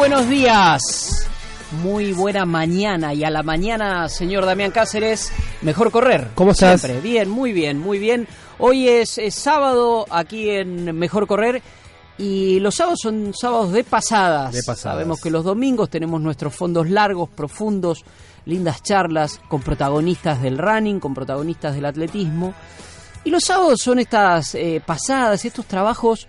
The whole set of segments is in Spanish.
Buenos días, muy buena mañana y a la mañana, señor Damián Cáceres, mejor correr. ¿Cómo estás? Siempre, bien, muy bien, muy bien. Hoy es, es sábado aquí en Mejor Correr y los sábados son sábados de pasadas. De pasadas. Sabemos que los domingos tenemos nuestros fondos largos, profundos, lindas charlas con protagonistas del running, con protagonistas del atletismo. Y los sábados son estas eh, pasadas, estos trabajos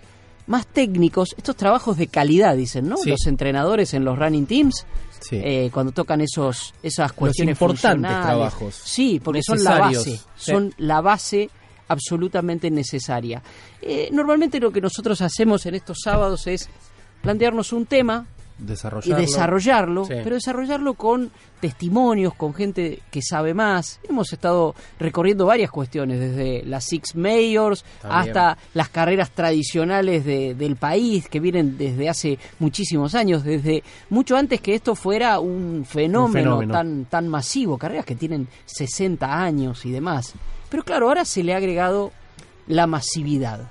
más técnicos, estos trabajos de calidad, dicen, ¿no? Sí. Los entrenadores en los running teams, Sí. eh, cuando tocan esos, esas cuestiones importantes trabajos. Sí, porque son la base, son la base absolutamente necesaria. Eh, normalmente lo que nosotros hacemos en estos sábados es plantearnos un tema y Desarrollarlo. Sí. pero desarrollarlo con testimonios, con gente que sabe más. Hemos estado recorriendo varias cuestiones, desde las Six También. hasta las carreras tradicionales de- del país, que vienen desde hace muchísimos años, desde mucho antes que esto fuera un fenómeno, fenómeno. Tan, tan masivo, carreras que tienen 60 años y demás. Pero claro, ahora se le ha agregado la masividad.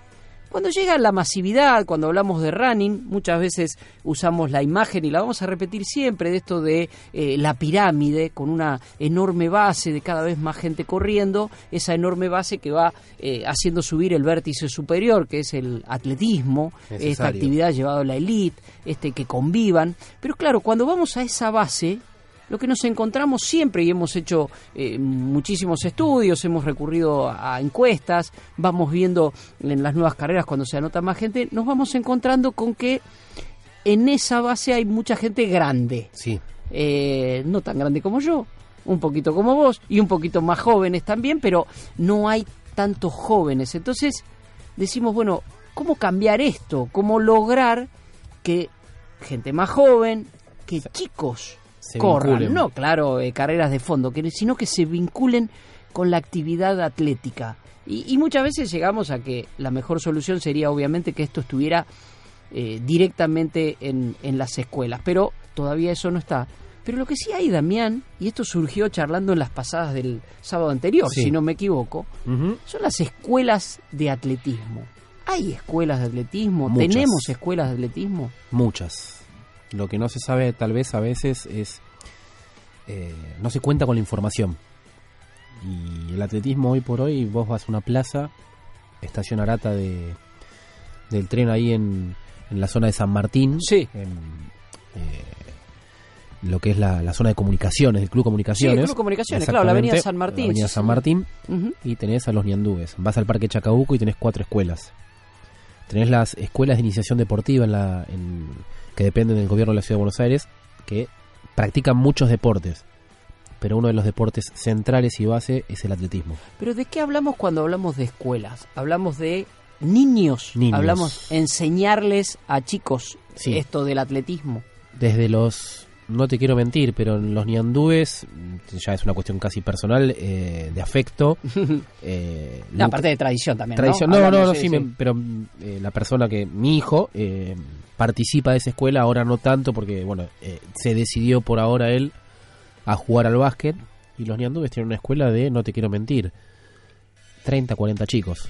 Cuando llega la masividad, cuando hablamos de running, muchas veces usamos la imagen y la vamos a repetir siempre de esto de eh, la pirámide con una enorme base de cada vez más gente corriendo, esa enorme base que va eh, haciendo subir el vértice superior, que es el atletismo, esta actividad llevada a la elite, este que convivan. Pero claro, cuando vamos a esa base, lo que nos encontramos siempre, y hemos hecho eh, muchísimos estudios, hemos recurrido a, a encuestas, vamos viendo en las nuevas carreras cuando se anota más gente, nos vamos encontrando con que en esa base hay mucha gente grande, Sí. Eh, no tan grande como yo, un poquito como vos, y un poquito más jóvenes también, pero no hay tantos jóvenes. Entonces decimos, bueno, ¿cómo cambiar esto? ¿Cómo lograr que gente más joven, que chicos Se corran, vinculen. no, claro, eh, carreras de fondo, que, sino que se vinculen con la actividad atlética. Y, y muchas veces llegamos a que la mejor solución sería obviamente que esto estuviera eh, directamente en, en las escuelas, pero todavía eso no está. Pero lo que sí hay, Damián, y esto surgió charlando en las pasadas del sábado anterior, Sí. si no me equivoco, son las escuelas de atletismo. ¿Hay escuelas de atletismo? Muchas. ¿Tenemos escuelas de atletismo? Muchas. Lo que no se sabe tal vez a veces es... eh, no se cuenta con la información. Y el atletismo hoy por hoy, vos vas a una plaza, estación Arata de, del tren ahí en, en la zona de San Martín. Sí. En, eh, lo que es la, la zona de comunicaciones, del Club Comunicaciones. Sí, el Club Comunicaciones, claro, la avenida San Martín, la avenida San. Martín. Y tenés a los ñandúes. Vas al Parque Chacabuco y tenés cuatro escuelas. Tenés las escuelas de iniciación deportiva en la, en- que dependen del gobierno de la Ciudad de Buenos Aires, que practican muchos deportes. Pero uno de los deportes centrales y base es el atletismo. Pero ¿de qué hablamos cuando hablamos de escuelas? Hablamos de niños. Niños. Hablamos enseñarles a chicos Sí. esto del atletismo. Desde los, no te quiero mentir, pero en los ñandúes, mm, ya es una cuestión casi personal, eh, de afecto. eh, La parte de tradición también. Tradición, ¿no? no, no, sí, sí, sí. me- pero eh, la persona que, mi hijo, eh, participa de esa escuela, ahora no tanto porque, bueno, eh, se decidió por ahora él a jugar al básquet y los Niandúes tienen una escuela de, no te quiero mentir, 30, 40 chicos.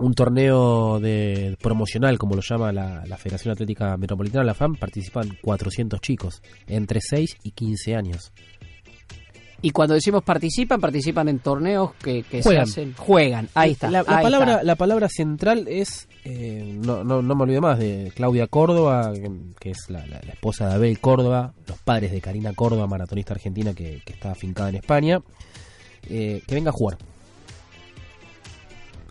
Un torneo de promocional, como lo llama la, la Federación Atlética Metropolitana, la FAM, participan 400 chicos, entre 6 y 15 años. Y cuando decimos participan, participan en torneos que, que se Juegan. hacen. Juegan, ahí está. La, la ahí palabra, está. la palabra central es, eh, no, no, no me olvido más, de Claudia Córdoba, que, es la, la- la esposa de Abel Córdoba, los padres de Karina Córdoba, maratonista argentina que, que está afincada en España, eh, que venga a jugar.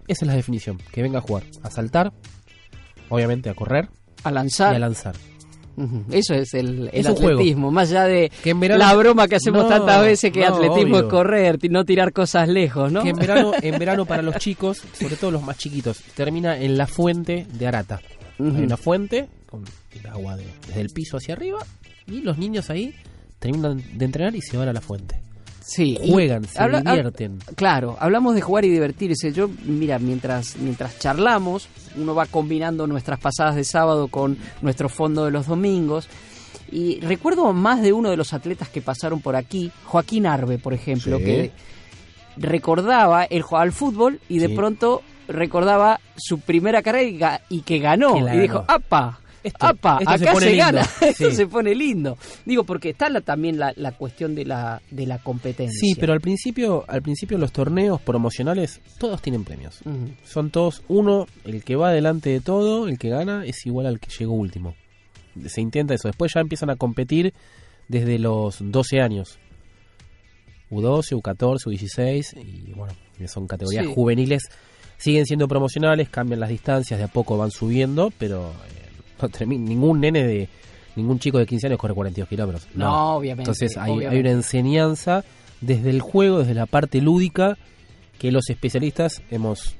Esa es la definición, que venga a jugar, a saltar, obviamente a correr A y lanzar. a lanzar. Eso es el, el Es atletismo, más allá de Que en verano- la broma que hacemos No, tantas veces que no, atletismo obvio. es correr, no tirar cosas lejos, ¿no? Que en verano, en verano para los chicos, sobre todo los más chiquitos, termina en la fuente de Arata. Hay una fuente con el agua de- desde el piso hacia arriba y los niños ahí terminan de entrenar y se van a la fuente. Sí, Juegan, se habla- hab- divierten. Claro, hablamos de jugar y divertirse. Yo, mira, mientras mientras charlamos, uno va combinando nuestras pasadas de sábado con nuestro fondo de los domingos. Y recuerdo más de uno de los atletas que pasaron por aquí, Joaquín Arbe, por ejemplo, Sí. que recordaba, él jugaba al fútbol y de Sí. pronto recordaba su primera carrera y, que ganó. Y dijo. ¡apa! Esto- ¡apa! esto se acá pone se, lindo". gana. Esto Sí. se pone lindo. Digo, porque está la- también la, la cuestión de la, de la competencia. Sí, pero al principio, al principio los torneos promocionales todos tienen premios. Son todos uno, el que va delante de todo, el que gana es igual al que llegó último. Se intenta eso. Después ya empiezan a competir desde los 12 años. U12, U14, U16 y bueno, son categorías Sí. juveniles. Siguen siendo promocionales, cambian las distancias, de a poco van subiendo, pero eh, no termi- ningún nene de ningún chico de 15 años corre 42 kilómetros. No, obviamente, Entonces hay, hay una enseñanza desde el juego, desde la parte lúdica, que los especialistas hemos eh,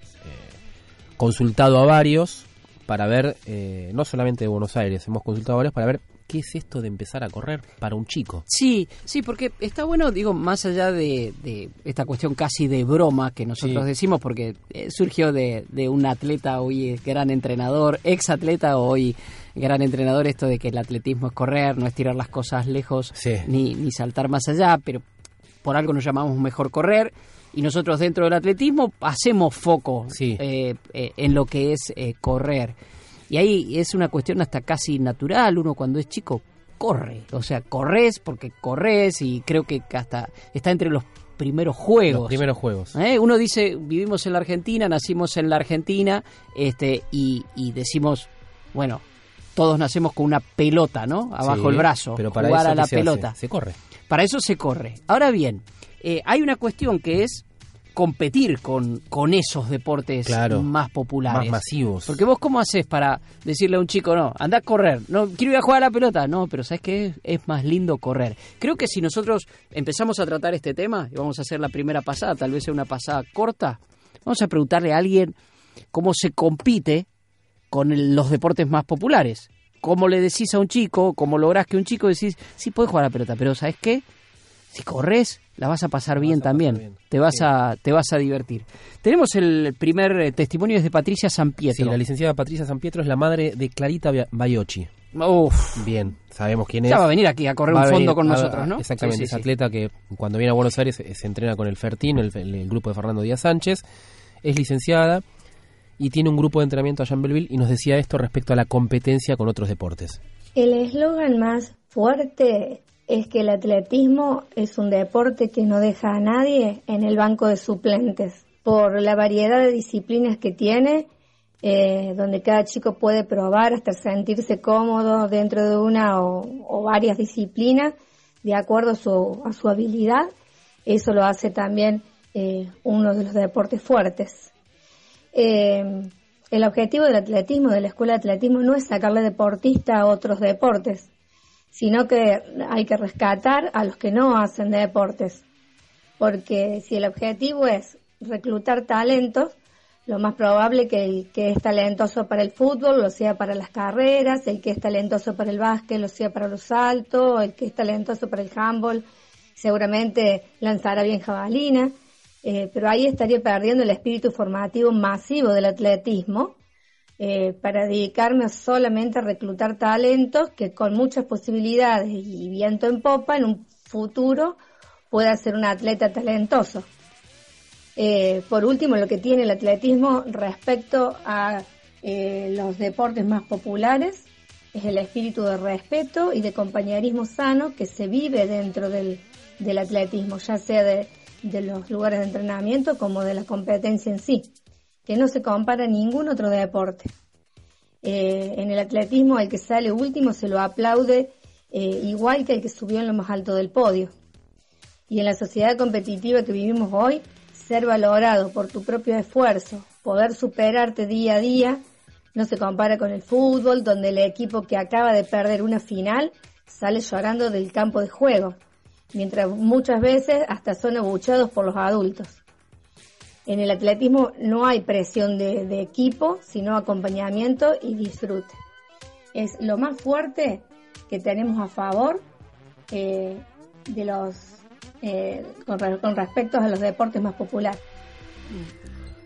consultado a varios para ver, eh, no solamente de Buenos Aires, hemos consultado a varios para ver qué es esto de empezar a correr para un chico. Sí, sí, porque está bueno, digo, más allá de, de esta cuestión casi de broma que nosotros Sí. decimos, porque eh, surgió de, de un atleta hoy es gran entrenador, ex atleta hoy gran entrenador, esto de que el atletismo es correr, no es tirar las cosas lejos Sí. ni, ni saltar más allá, pero por algo nos llamamos mejor correr. Y nosotros dentro del atletismo hacemos foco Sí. eh, eh, en lo que es eh, correr. Y ahí es una cuestión hasta casi natural. Uno cuando es chico corre. O sea, corres porque corres y creo que hasta está entre los primeros juegos. Los primeros juegos. ¿Eh? Uno dice, vivimos en la Argentina, nacimos en la Argentina, este, y, y decimos, bueno, todos nacemos con una pelota, ¿no? Abajo Sí, el brazo, pero para jugar eso a la ¿qué se hace? pelota. Se corre. Para eso se corre. Ahora bien, eh, hay una cuestión que es competir con, con esos deportes Claro. más populares. Más masivos. Porque vos cómo haces para decirle a un chico, no, anda a correr, no, quiero ir a jugar a la pelota, no, pero ¿sabes qué? Es, más lindo correr. Creo que si nosotros empezamos a tratar este tema, y vamos a hacer la primera pasada, tal vez sea una pasada corta, vamos a preguntarle a alguien cómo se compite con el- los deportes más populares. ¿Cómo le decís a un chico, cómo lográs que un chico decís, sí puedes jugar a la pelota, pero ¿sabes qué? Si corres, la vas a pasar bien vas a pasar también. bien. Te vas Sí. a te vas a divertir. Tenemos el primer eh, testimonio es de Patricia San Sí, la licenciada Patricia San Pietro es la madre de Clarita Baiocchi. Uf, Bien, sabemos quién es. ya va a venir aquí a correr Va un fondo venir con a- nosotros, ¿no? Exactamente, Sí, es sí, atleta que cuando viene a Buenos Aires se entrena con el Fertín, el, el- el grupo de Fernando Díaz Sánchez, es licenciada y tiene un grupo de entrenamiento allá en Belleville y nos decía esto respecto a la competencia con otros deportes. El eslogan más fuerte es que el atletismo es un deporte que no deja a nadie en el banco de suplentes por la variedad de disciplinas que tiene, eh, donde cada chico puede probar hasta sentirse cómodo dentro de una o, varias disciplinas de acuerdo a su, a su habilidad. Eso lo hace también eh, uno de los deportes fuertes. Eh, el objetivo del atletismo, de la escuela de atletismo, no es sacarle deportista a otros deportes, sino que hay que rescatar a los que no hacen deportes. Porque si el objetivo es reclutar talentos, lo más probable que el que es talentoso para el fútbol lo sea para las carreras, el que es talentoso para el básquet lo sea para los saltos, el que es talentoso para el handball seguramente lanzará bien jabalina, eh, pero ahí estaría perdiendo el espíritu formativo masivo del atletismo eh, para dedicarme solamente a reclutar talentos que con muchas posibilidades y viento en popa en un futuro pueda ser un atleta talentoso. Eh, por último, lo que tiene el atletismo respecto a eh, los deportes más populares es el espíritu de respeto y de compañerismo sano que se vive dentro del, del atletismo, ya sea de, de los lugares de entrenamiento como de la competencia en sí, que no se compara a ningún otro deporte. Eh, en el atletismo, el que sale último se lo aplaude eh, igual que el que subió en lo más alto del podio. Y en la sociedad competitiva que vivimos hoy, ser valorado por tu propio esfuerzo, poder superarte día a día, No se compara con el fútbol, donde el equipo que acaba de perder una final sale llorando del campo de juego, mientras muchas veces hasta son abuchados por los adultos. En el atletismo no hay presión de, equipo, sino acompañamiento y disfrute. Es lo más fuerte que tenemos a favor eh, de los eh, con respecto a los deportes más populares.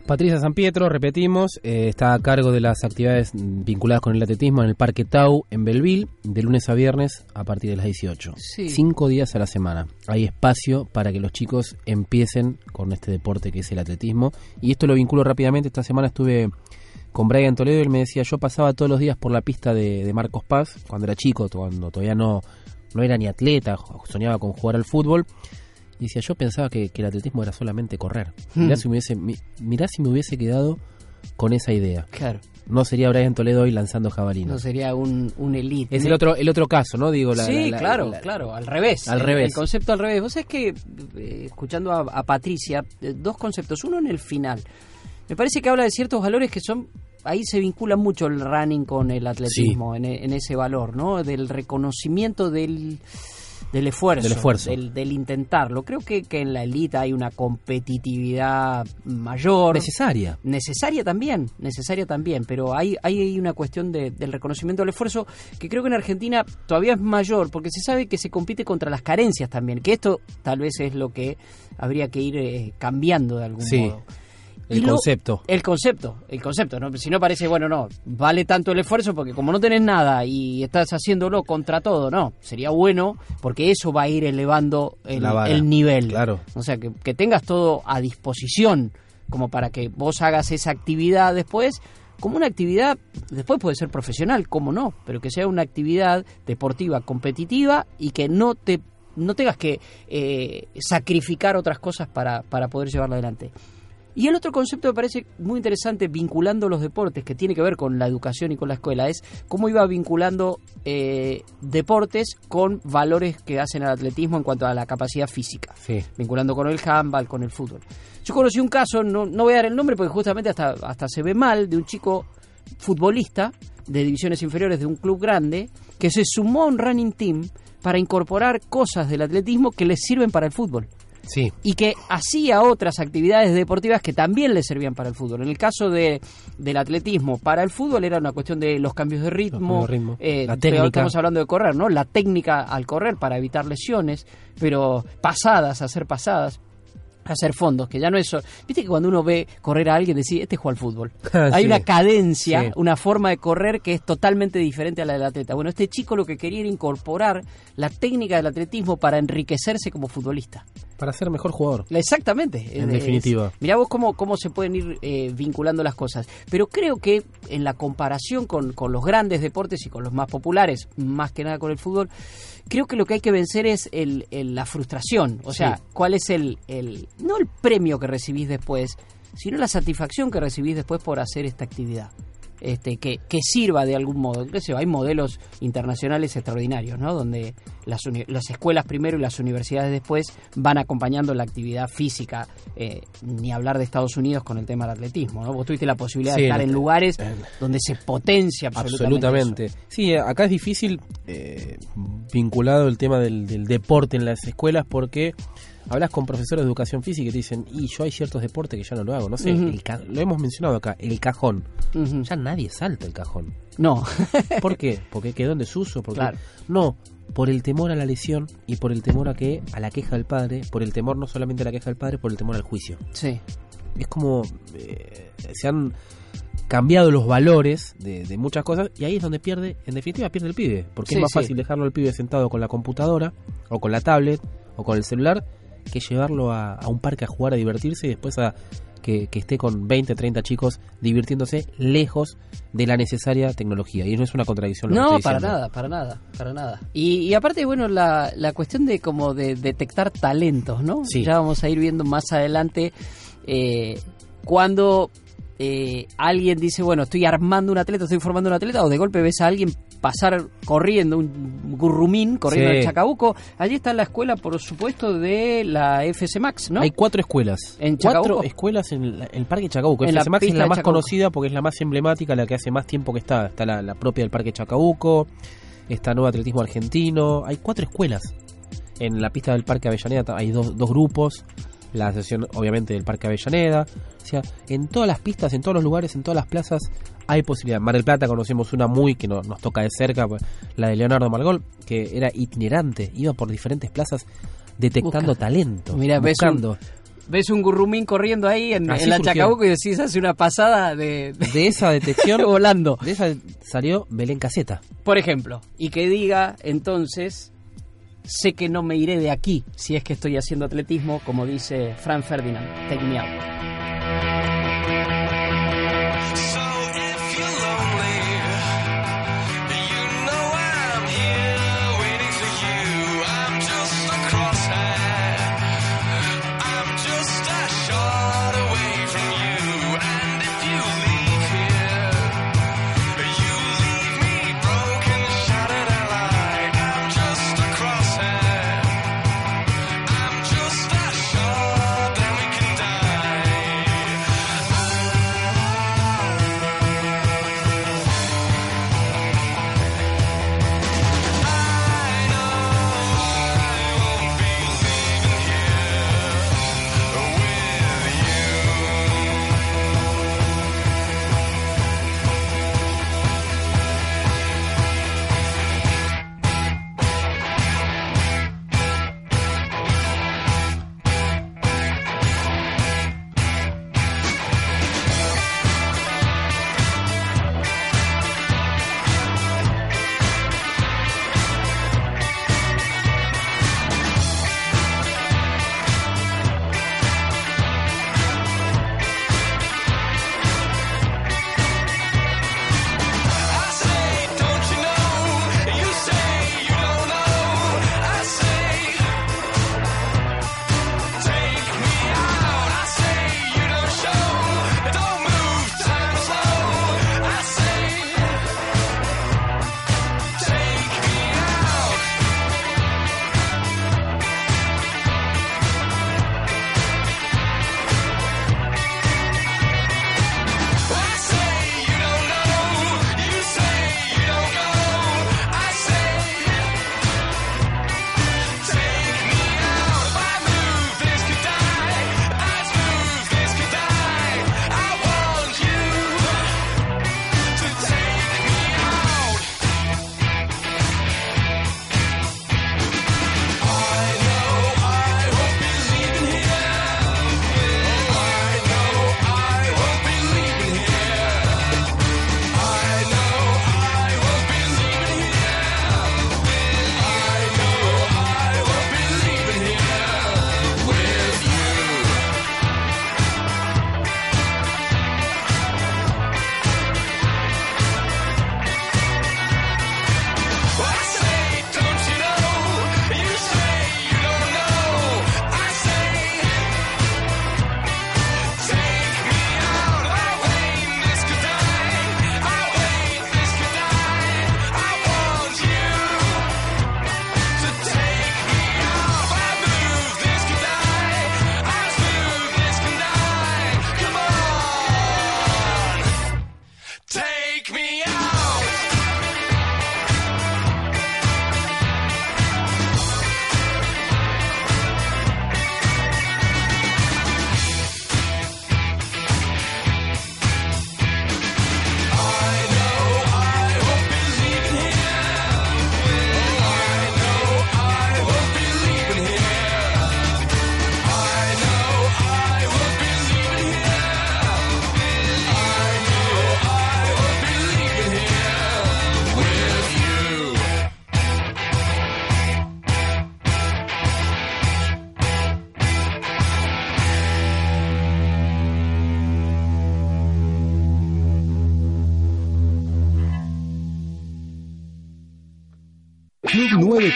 Patricia San Pietro, repetimos, eh, está a cargo de las actividades vinculadas con el atletismo en el Parque Tau en Belville, de lunes a viernes a partir de las 18. Sí. Cinco días a la semana. Hay espacio para que los chicos empiecen con este deporte que es el atletismo. Y esto lo vinculo rápidamente. Esta semana estuve con Brian Toledo y él me decía, yo pasaba todos los días por la pista de, de Marcos Paz, cuando era chico, cuando todavía no, no era ni atleta, soñaba con jugar al fútbol. Y decía, yo pensaba que, que el atletismo era solamente correr. Mirá, Hmm. si me hubiese, mi- mirá si me hubiese quedado con esa idea. Claro, No sería Brian Toledo hoy lanzando jabalinas. no sería un, un elite. es el otro, el otro caso, ¿no? Digo, la, sí, la- la- claro, la- claro, al revés. Al El- revés. El concepto al revés. Vos sabés que, eh, escuchando a, a Patricia, eh, dos conceptos. Uno en el final. Me parece que habla de ciertos valores que son. Ahí se vincula mucho el running con el atletismo, en, e- en ese valor, ¿no? Del reconocimiento del, del esfuerzo. Del esfuerzo. Del, del intentarlo. Creo que, que en la elite hay una competitividad mayor. necesaria. Necesaria también, necesaria también, pero hay, hay una cuestión de- del reconocimiento del esfuerzo que creo que en Argentina todavía es mayor, porque se sabe que se compite contra las carencias también, que esto tal vez es lo que habría que ir eh, cambiando de algún Sí, modo. El lo- concepto. El concepto, el concepto, ¿no? si no parece, bueno, no, vale tanto el esfuerzo porque como no tenés nada y estás haciéndolo contra todo, no, sería bueno porque eso va a ir elevando el, nivel. claro. O sea, que, que tengas todo a disposición como para que vos hagas esa actividad después, como una actividad, después puede ser profesional, como no, pero que sea una actividad deportiva competitiva y que no te no tengas que eh, sacrificar otras cosas para, para poder llevarla adelante. Y el otro concepto me parece muy interesante vinculando los deportes, que tiene que ver con la educación y con la escuela, es cómo iba vinculando eh, deportes con valores que hacen al atletismo en cuanto a la capacidad física Sí. vinculando con el handball, con el fútbol. Yo conocí un caso, no, no voy a dar el nombre porque justamente hasta, hasta se ve mal, de un chico futbolista de divisiones inferiores de un club grande que se sumó a un running team para incorporar cosas del atletismo que les sirven para el fútbol Sí. y que hacía otras actividades deportivas que también le servían para el fútbol. En el caso de, del atletismo, para el fútbol era una cuestión de los cambios de ritmo, eh, La técnica. Estamos hablando de correr, ¿no? La técnica al correr para evitar lesiones, pero pasadas, hacer pasadas. Hacer fondos, que ya no es. so- Viste que cuando uno ve correr a alguien, decís, este juega al fútbol. Hay Sí. una cadencia, Sí. una forma de correr que es totalmente diferente a la del atleta. Bueno, este chico lo que quería era incorporar la técnica del atletismo para enriquecerse como futbolista. Para ser mejor jugador. Exactamente. En Es- definitiva. Mirá vos cómo, cómo se pueden ir eh, vinculando las cosas. Pero creo que en la comparación con, con los grandes deportes y con los más populares, más que nada con el fútbol, creo que lo que hay que vencer es el, el- la frustración. O sea, Sí. cuál es el, el, no el premio que recibís después, sino la satisfacción que recibís después por hacer esta actividad. Este, que, que sirva de algún modo. Qué sé hay modelos internacionales extraordinarios, ¿no? Donde las, escuelas primero y las universidades después van acompañando la actividad física, eh, ni hablar de Estados Unidos con el tema del atletismo, ¿no? Vos tuviste la posibilidad Sí, de estar en lugares eh, donde se potencia absolutamente. Absolutamente. Sí, acá es difícil eh, vinculado el tema del, del deporte en las escuelas porque hablas con profesores de educación física y te dicen, y yo hay ciertos deportes que ya no lo hago. No sé, el ca- lo hemos mencionado acá, el cajón. Ya nadie salta el cajón. No, ¿Por qué? Porque quedó en desuso. Porque... Claro. No, por el temor a la lesión y por el temor a que a la queja del padre, por el temor no solamente a la queja del padre, por el temor al juicio. sí. es como eh, se han cambiado los valores de, de muchas cosas y ahí es donde pierde, en definitiva pierde el pibe, porque Sí, es más sí. fácil dejarlo al pibe sentado con la computadora o con la tablet o con el celular que llevarlo a, a un parque a jugar, a divertirse y después a que, que esté con 20, 30 chicos divirtiéndose lejos de la necesaria tecnología. Y no es una contradicción. lo que No, estoy para nada, para nada, para nada. Y, y aparte, bueno, la, la cuestión de como de detectar talentos, ¿no? Sí. Ya vamos a ir viendo más adelante eh, cuando eh, alguien dice, bueno, estoy armando un atleta, estoy formando un atleta, o de golpe ves a alguien pasar corriendo, un gurrumín corriendo Sí. al Chacabuco. Allí está la escuela, por supuesto, de la FC Max, ¿no? Hay cuatro escuelas. ¿En cuatro escuelas en el, el Parque Chacabuco. En la FC Max es la más Chacabuco. conocida porque es la más emblemática, la que hace más tiempo que está. Está la, la propia del Parque Chacabuco, está Nuevo Atletismo Argentino. Hay cuatro escuelas. En la pista del Parque Avellaneda hay dos, dos grupos. La asociación, obviamente, del Parque Avellaneda. O sea, en todas las pistas, en todos los lugares, en todas las plazas, hay posibilidad. Mar del Plata conocemos una muy que no- nos toca de cerca, pues, la de Leonardo Margol, que era itinerante, iba por diferentes plazas detectando Busca. talento. Mira, ves un, buscando. ves un gurrumín corriendo ahí en, la. Chacabuco y decís, hace una pasada de, de- De esa detección, volando. de esa salió Belén Caseta. Por ejemplo, y que diga entonces, sé que no me iré de aquí si es que estoy haciendo atletismo, como dice Fran Ferdinand. Take me out.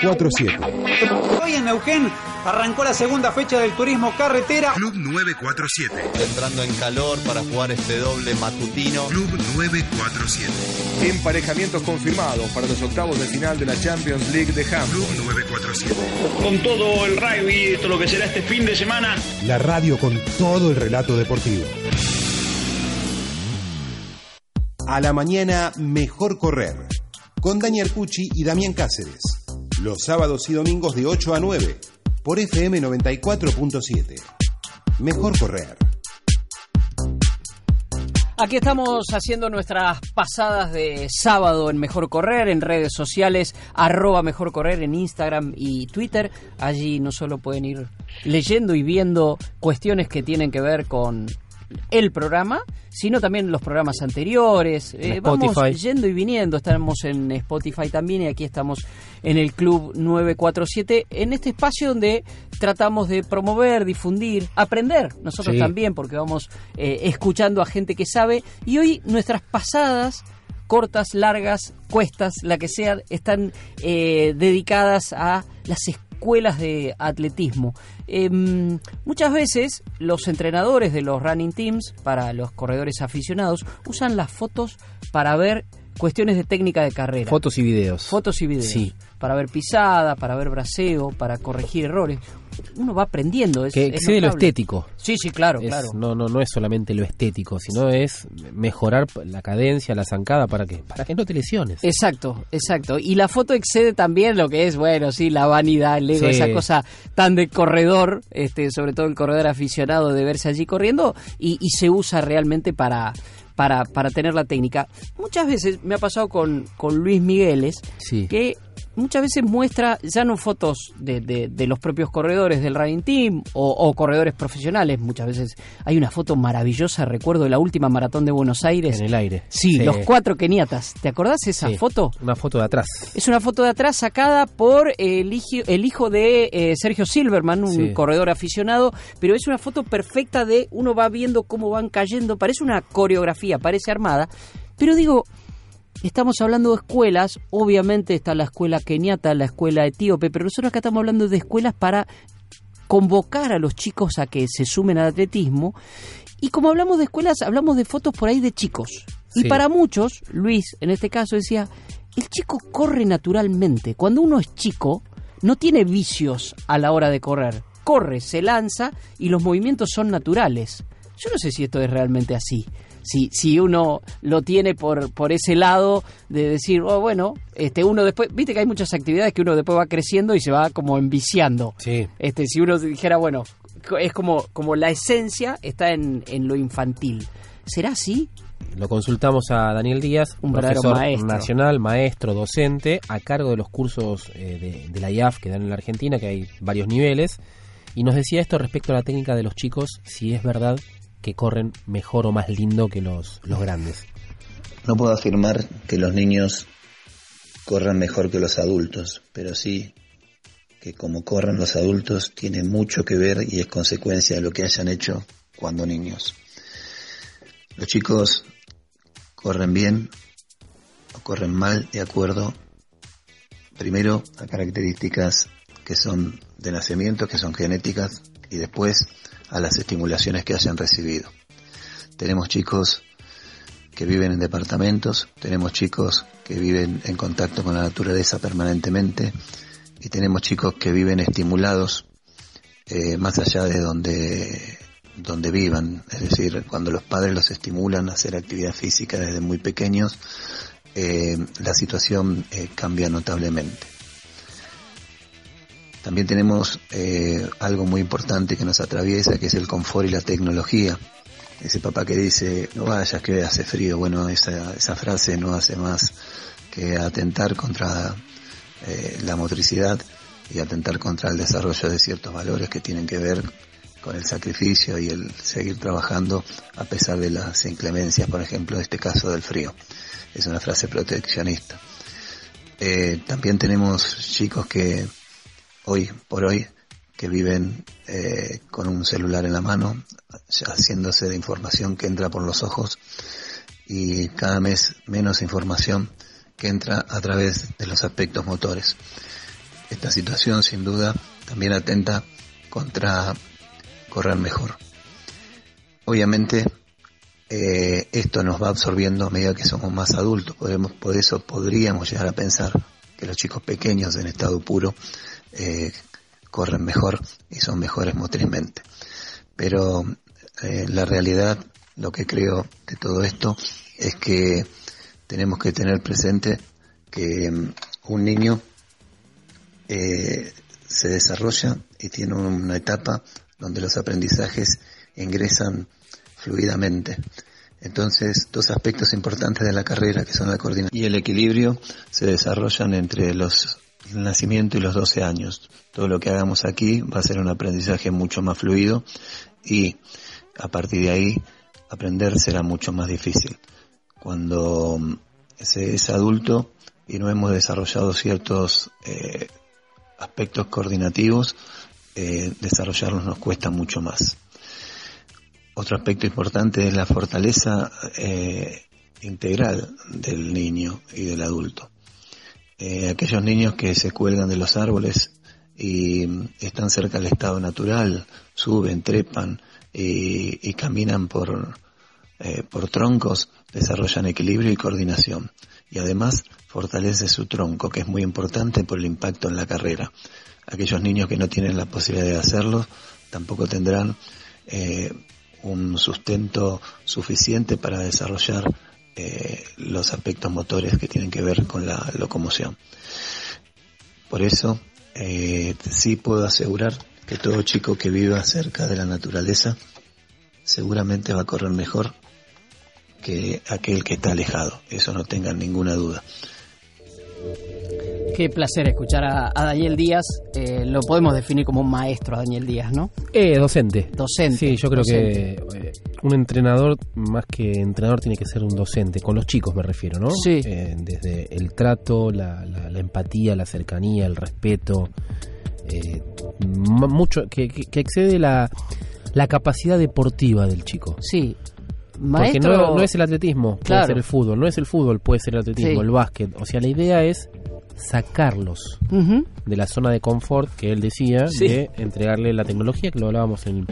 947. Hoy en Neuquén Arrancó la segunda fecha del turismo carretera. Club 947. entrando en calor para jugar este doble matutino. Club 947. Emparejamientos confirmados para los octavos de final de la Champions League de Club handball. 947. con todo el rugby, todo lo que será este fin de semana. La radio con todo el relato deportivo. A la mañana, mejor correr. Con Daniel Cucci y Damián Cáceres. Los sábados y domingos de 8 a 9. Por FM 94.7. Mejor correr. Aquí estamos haciendo nuestras pasadas de sábado en Mejor Correr, en redes sociales, arroba Mejor Correr en Instagram y Twitter. Allí no solo pueden ir leyendo y viendo cuestiones que tienen que ver con el programa, sino también los programas anteriores. Eh, vamos yendo y viniendo, estamos en Spotify también y aquí estamos en el Club 947, en este espacio donde tratamos de promover, difundir, aprender nosotros Sí. también, porque vamos eh, escuchando a gente que sabe y hoy nuestras pasadas cortas, largas, cuestas, la que sea, están eh, dedicadas a las escuelas de atletismo. Em, muchas veces los entrenadores de los running teams, para los corredores aficionados, usan las fotos para ver cuestiones de técnica de carrera. Fotos y videos. Fotos y videos. Sí. Para ver pisada, para ver braseo, para corregir errores. Uno va aprendiendo. Es, que es excede lo notable. estético. Sí, sí, claro, Es- claro. No, no, no es solamente lo estético, sino es mejorar la cadencia, la zancada para que, para que no te lesiones. Exacto, exacto. Y la foto excede también lo que es, bueno, sí, la vanidad, el ego, Sí. esa cosa tan de corredor, este, sobre todo el corredor aficionado de verse allí corriendo, y, y se usa realmente para, para, para tener la técnica. Muchas veces me ha pasado con, con Luis Migueles, Sí. que muchas veces muestra ya no fotos de, de- de los propios corredores del running team o, o corredores profesionales, muchas veces hay una foto maravillosa, recuerdo de la última maratón de Buenos Aires. En el aire. Sí, los cuatro keniatas. ¿Te acordás de esa Sí. foto? Una foto de atrás. Es una foto de atrás sacada por el hijo, el hijo de eh, Sergio Silverman, un Sí. corredor aficionado, pero es una foto perfecta de uno va viendo cómo van cayendo, parece una coreografía, parece armada, pero digo, estamos hablando de escuelas, obviamente está la escuela keniata, la escuela etíope, pero nosotros acá estamos hablando de escuelas para convocar a los chicos a que se sumen al atletismo. Y como hablamos de escuelas, hablamos de fotos por ahí de chicos. Y para muchos, Luis en este caso decía, el chico corre naturalmente. Cuando uno es chico, no tiene vicios a la hora de correr. Corre, se lanza y los movimientos son naturales. Yo no sé si esto es realmente así. Si, si uno lo tiene por, por ese lado de decir, oh, bueno, este uno después, viste que hay muchas actividades que uno después va creciendo y se va como enviciando. Sí. Este, si uno dijera, bueno, es como, como la esencia está en, en lo infantil. ¿Será así? Lo consultamos a Daniel Díaz, Un verdadero profesor maestro. nacional, maestro, docente, a cargo de los cursos eh, de, de la IAF que dan en la Argentina, que hay varios niveles, y nos decía esto respecto a la técnica de los chicos, si es verdad que corren mejor o más lindo que los, los grandes. No puedo afirmar que los niños corran mejor que los adultos, pero sí que como corren los adultos tiene mucho que ver y es consecuencia de lo que hayan hecho cuando niños. Los chicos corren bien o corren mal de acuerdo primero a características que son de nacimiento, que son genéticas, y después a las estimulaciones que hayan recibido. Tenemos chicos que viven en departamentos, tenemos chicos que viven en contacto con la naturaleza permanentemente y tenemos chicos que viven estimulados eh, más allá de donde, donde vivan. Es decir, cuando los padres los estimulan a hacer actividad física desde muy pequeños, eh, la situación eh, cambia notablemente. También tenemos eh, algo muy importante que nos atraviesa, que es el confort y la tecnología. Ese papá que dice, no vayas que hace frío, bueno, esa, esa frase no hace más que atentar contra eh, la motricidad y atentar contra el desarrollo de ciertos valores que tienen que ver con el sacrificio y el seguir trabajando a pesar de las inclemencias, por ejemplo, de este caso del frío. Es una frase proteccionista. Eh, también tenemos chicos que hoy por hoy que viven eh, con un celular en la mano, haciéndose de información que entra por los ojos y cada mes menos información que entra a través de los aspectos motores. Esta situación sin duda también atenta contra correr mejor. Obviamente, eh, esto nos va absorbiendo a medida que somos más adultos. Podemos, por eso podríamos llegar a pensar que los chicos pequeños en estado puro eh, corren mejor y son mejores motrizmente. Pero eh, la realidad, lo que creo de todo esto, es que tenemos que tener presente que mm, un niño eh, se desarrolla y tiene una etapa donde los aprendizajes ingresan fluidamente. Entonces, dos aspectos importantes de la carrera, que son la coordinación y el equilibrio, se desarrollan entre los el nacimiento y los 12 años. Todo lo que hagamos aquí va a ser un aprendizaje mucho más fluido y a partir de ahí aprender será mucho más difícil. Cuando se es adulto y no hemos desarrollado ciertos eh, aspectos coordinativos, eh, desarrollarlos nos cuesta mucho más. Otro aspecto importante es la fortaleza eh, integral del niño y del adulto. Eh, aquellos niños que se cuelgan de los árboles y están cerca del estado natural, suben, trepan y, y caminan por, eh, por troncos, desarrollan equilibrio y coordinación. Y además fortalece su tronco, que es muy importante por el impacto en la carrera. Aquellos niños que no tienen la posibilidad de hacerlo tampoco tendrán eh, un sustento suficiente para desarrollar eh, los aspectos motores que tienen que ver con la locomoción. Por eso, eh, sí puedo asegurar que todo chico que viva cerca de la naturaleza seguramente va a correr mejor que aquel que está alejado. Eso no tengan ninguna duda. Qué placer escuchar a, a Daniel Díaz. Eh, lo podemos definir como un maestro a Daniel Díaz, ¿no? Eh, docente. Docente. Sí, yo creo docente. que eh, un entrenador, más que entrenador, tiene que ser un docente. Con los chicos me refiero, ¿no? Sí. Eh, desde el trato, la, la- la empatía, la cercanía, el respeto. eh, mucho que, que- que excede la, la capacidad deportiva del chico. Sí. Porque Maestro. no, no es el atletismo, puede ser el fútbol, no es el fútbol, puede ser el atletismo, Sí. el básquet. O sea, la idea es sacarlos de la zona de confort que él decía, Sí. de entregarle la tecnología, que lo hablábamos en,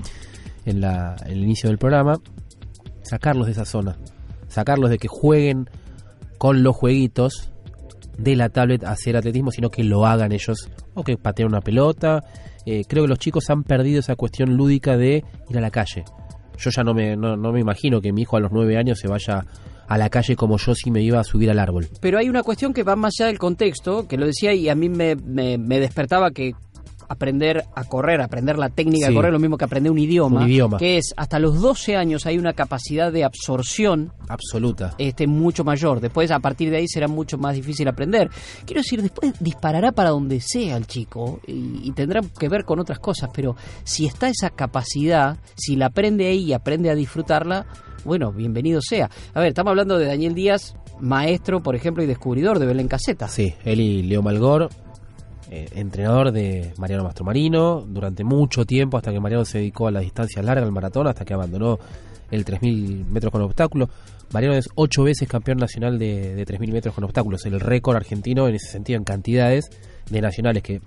en, la, en el inicio del programa, sacarlos de esa zona, sacarlos de que jueguen con los jueguitos de la tablet hacer atletismo, sino que lo hagan ellos, o que pateen una pelota. Eh, creo que los chicos han perdido esa cuestión lúdica de ir a la calle. Yo ya no me, no, no me imagino que mi hijo a los nueve años se vaya a la calle como yo si me iba a subir al árbol. Pero hay una cuestión que va más allá del contexto, que lo decía y a mí me, me- me despertaba que aprender a correr, aprender la técnica Sí. de correr, lo mismo que aprender un idioma, Un idioma. que es hasta los 12 años hay una capacidad de absorción Absoluta. este mucho mayor. Después a partir de ahí será mucho más difícil aprender. Quiero decir, después disparará para donde sea el chico y, y tendrá que ver con otras cosas, pero si está esa capacidad, si la aprende ahí y aprende a disfrutarla, bueno, bienvenido sea. A ver, estamos hablando de Daniel Díaz, maestro, por ejemplo, y descubridor de Belén Caseta. Sí, él y Leo Malgor, eh, entrenador de Mariano Mastromarino, durante mucho tiempo, hasta que Mariano se dedicó a las distancias largas, al maratón, hasta que abandonó el 3.000 metros con obstáculos. Mariano es ocho veces campeón nacional de, de 3.000 metros con obstáculos, el récord argentino en ese sentido, en cantidades de nacionales que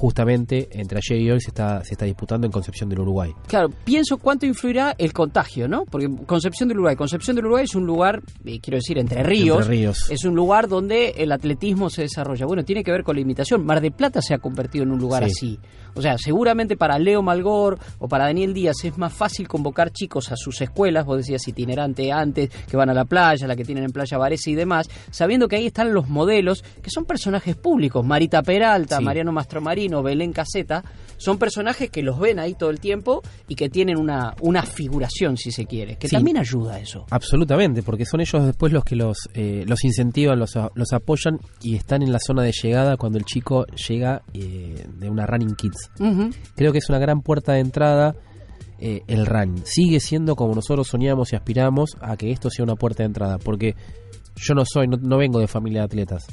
justamente entre ayer y hoy se está, se está disputando en Concepción del Uruguay. Claro, pienso cuánto influirá el contagio, ¿no? Porque Concepción del Uruguay, Concepción del Uruguay es un lugar, eh, quiero decir, entre ríos, Entre ríos. es un lugar donde el atletismo se desarrolla. Bueno, tiene que ver con la imitación. Mar de Plata se ha convertido en un lugar Sí. así. O sea, seguramente para Leo Malgor o para Daniel Díaz es más fácil convocar chicos a sus escuelas, vos decías itinerante antes, que van a la playa, la que tienen en Playa Varese y demás, sabiendo que ahí están los modelos, que son personajes públicos. Marita Peralta, Sí. Mariano Mastromarino, Belén Caseta, son personajes que los ven ahí todo el tiempo y que tienen una, una figuración, si se quiere, que Sí. también ayuda a eso. Absolutamente, porque son ellos después los que los, eh, los incentivan, los, los apoyan y están en la zona de llegada cuando el chico llega eh, de una Running Kids. Creo que es una gran puerta de entrada eh, el running. Sigue siendo como nosotros soñamos y aspiramos a que esto sea una puerta de entrada, porque yo no soy, no, no vengo de familia de atletas.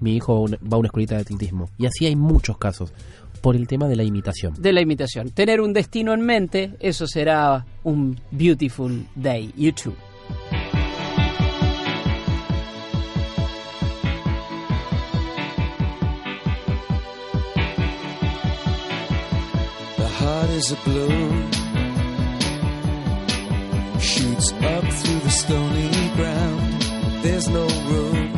Mi hijo va a una- escuelita de atletismo. Y así hay muchos casos, por el tema de la imitación. de la imitación. Tener un destino en mente, eso será un beautiful day. YouTube. is a bloom. Shoots up through the stony ground. There's no room.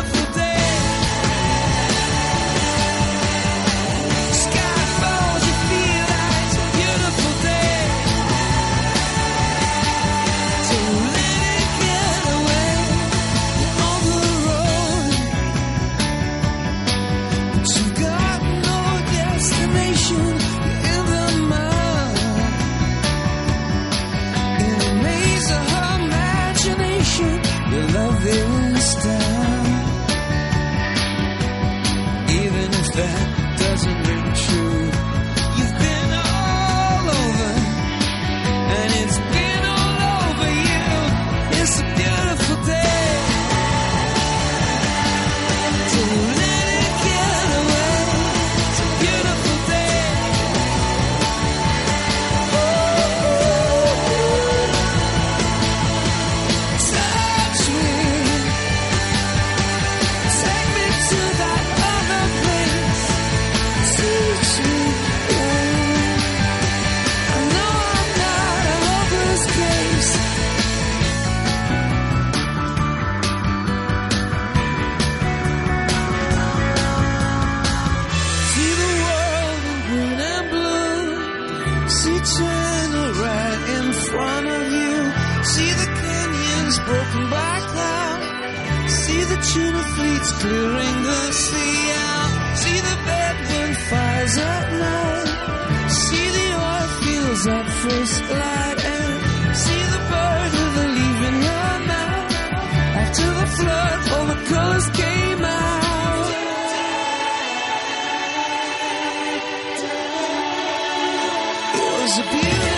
disappearing.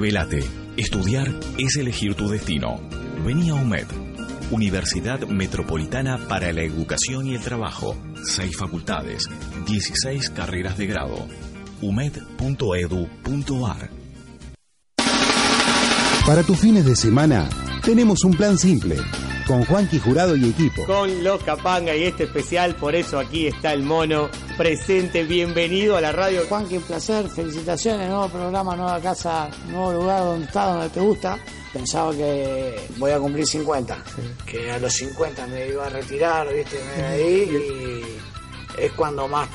Revelate. Estudiar es elegir tu destino. Vení a UMED. Universidad Metropolitana para la Educación y el Trabajo. Seis facultades. 16 carreras de grado. umed.edu.ar Para tus fines de semana, tenemos un plan simple. Con Juanqui Jurado y equipo. Con los Capanga y este especial, por eso aquí está el mono presente. Bienvenido a la radio. Juan, qué placer, felicitaciones, nuevo programa, nueva casa, nuevo lugar donde estás, donde te gusta. Pensaba que voy a cumplir 50, que a los 50 me iba a retirar, viste, me ahí y es cuando más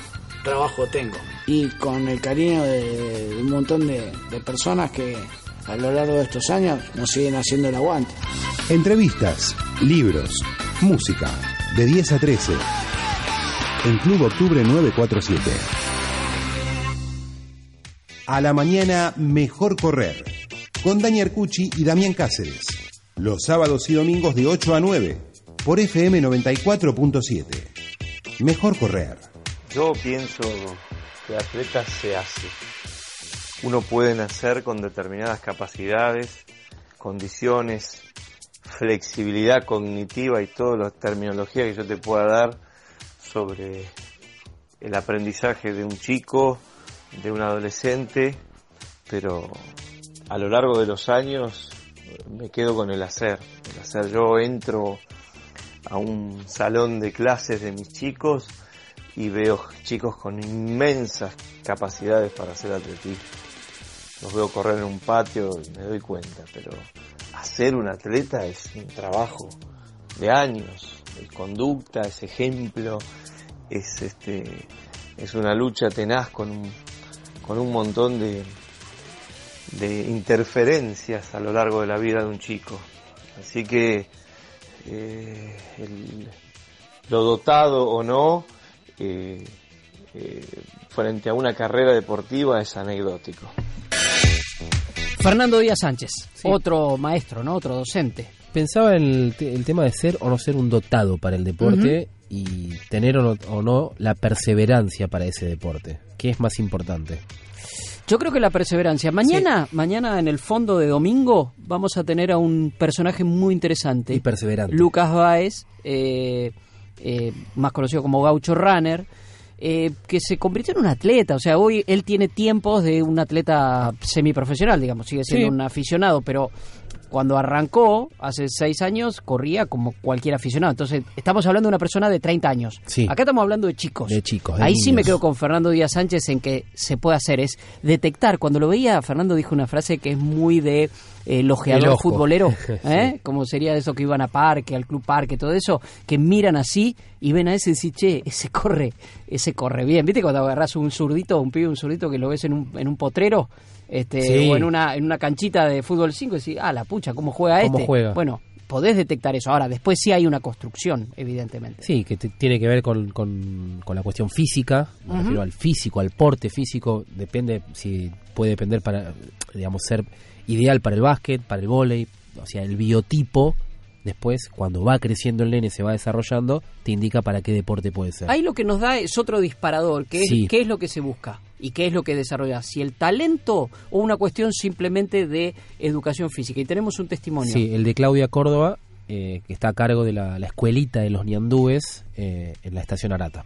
trabajo tengo. Y con el cariño de, de un montón de, de personas que a lo largo de estos años nos siguen haciendo el aguante. Entrevistas, libros, música, de 10 a 13. En Club Octubre 947. A la mañana, mejor correr. Con Dani Arcucci y Damián Cáceres. Los sábados y domingos de 8 a 9. Por FM 94.7. Mejor correr. Yo pienso que atleta se hace. Uno puede nacer con determinadas capacidades, condiciones flexibilidad cognitiva y toda la terminología que yo te pueda dar sobre el aprendizaje de un chico, de un adolescente, pero a lo largo de los años me quedo con el hacer. El hacer yo entro a un salón de clases de mis chicos y veo chicos con inmensas capacidades para hacer atletismo. Los veo correr en un patio y me doy cuenta, pero hacer un atleta es un trabajo de años, es conducta, es ejemplo, es este es una lucha tenaz con un, con un montón de, de interferencias a lo largo de la vida de un chico. Así que eh, lo dotado o no, eh, eh, frente a una carrera deportiva es anecdótico. Fernando Díaz Sánchez, otro maestro, ¿no? Otro docente. Pensaba en el, te- el tema de ser o no ser un dotado para el deporte y tener o no, o no la perseverancia para ese deporte. ¿Qué es más importante? Yo creo que la perseverancia. Mañana, mañana en el fondo de domingo vamos a tener a un personaje muy interesante. Y perseverante. Lucas Baez, eh, eh, más conocido como Gaucho Runner, eh, que se convirtió en un atleta. O sea, hoy él tiene tiempos de un atleta semiprofesional, digamos, sigue siendo Sí. un aficionado, pero cuando arrancó, hace seis años, corría como cualquier aficionado. Entonces, estamos hablando de una persona de 30 años. Sí. Acá estamos hablando de chicos. De chicos, de Ahí sí me quedo con Fernando Díaz Sánchez en que se puede hacer, es detectar. Cuando lo veía, Fernando dijo una frase que es muy de eh, el ojeador El ojo. futbolero, Sí. ¿eh? como sería eso que iban a parque, al club parque, todo eso, que miran así y ven a ese y dicen, che, ese corre, ese corre bien. ¿Viste cuando agarras un zurdito, un pibe, un zurdito que lo ves en un, en un potrero? Este, Sí. o en una, en una canchita de fútbol 5 y decís, ah, la pucha, ¿cómo juega ¿Cómo este? juega? Bueno, podés detectar eso. Ahora, después sí hay una construcción, evidentemente. Sí, que tiene que ver con, con- con la cuestión física, me refiero al físico, al porte físico, depende si puede depender para, digamos, ser ideal para el básquet, para el vóley, o sea, el biotipo, después, cuando va creciendo el nene, se va desarrollando, te indica para qué deporte puede ser. Ahí lo que nos da es otro disparador, que es Sí. qué es lo que se busca y qué es lo que desarrolla. Si el talento o una cuestión simplemente de educación física. Y tenemos un testimonio. Sí, el de Claudia Córdoba, eh, que está a cargo de la, la escuelita de los ñandúes eh, en la estación Arata.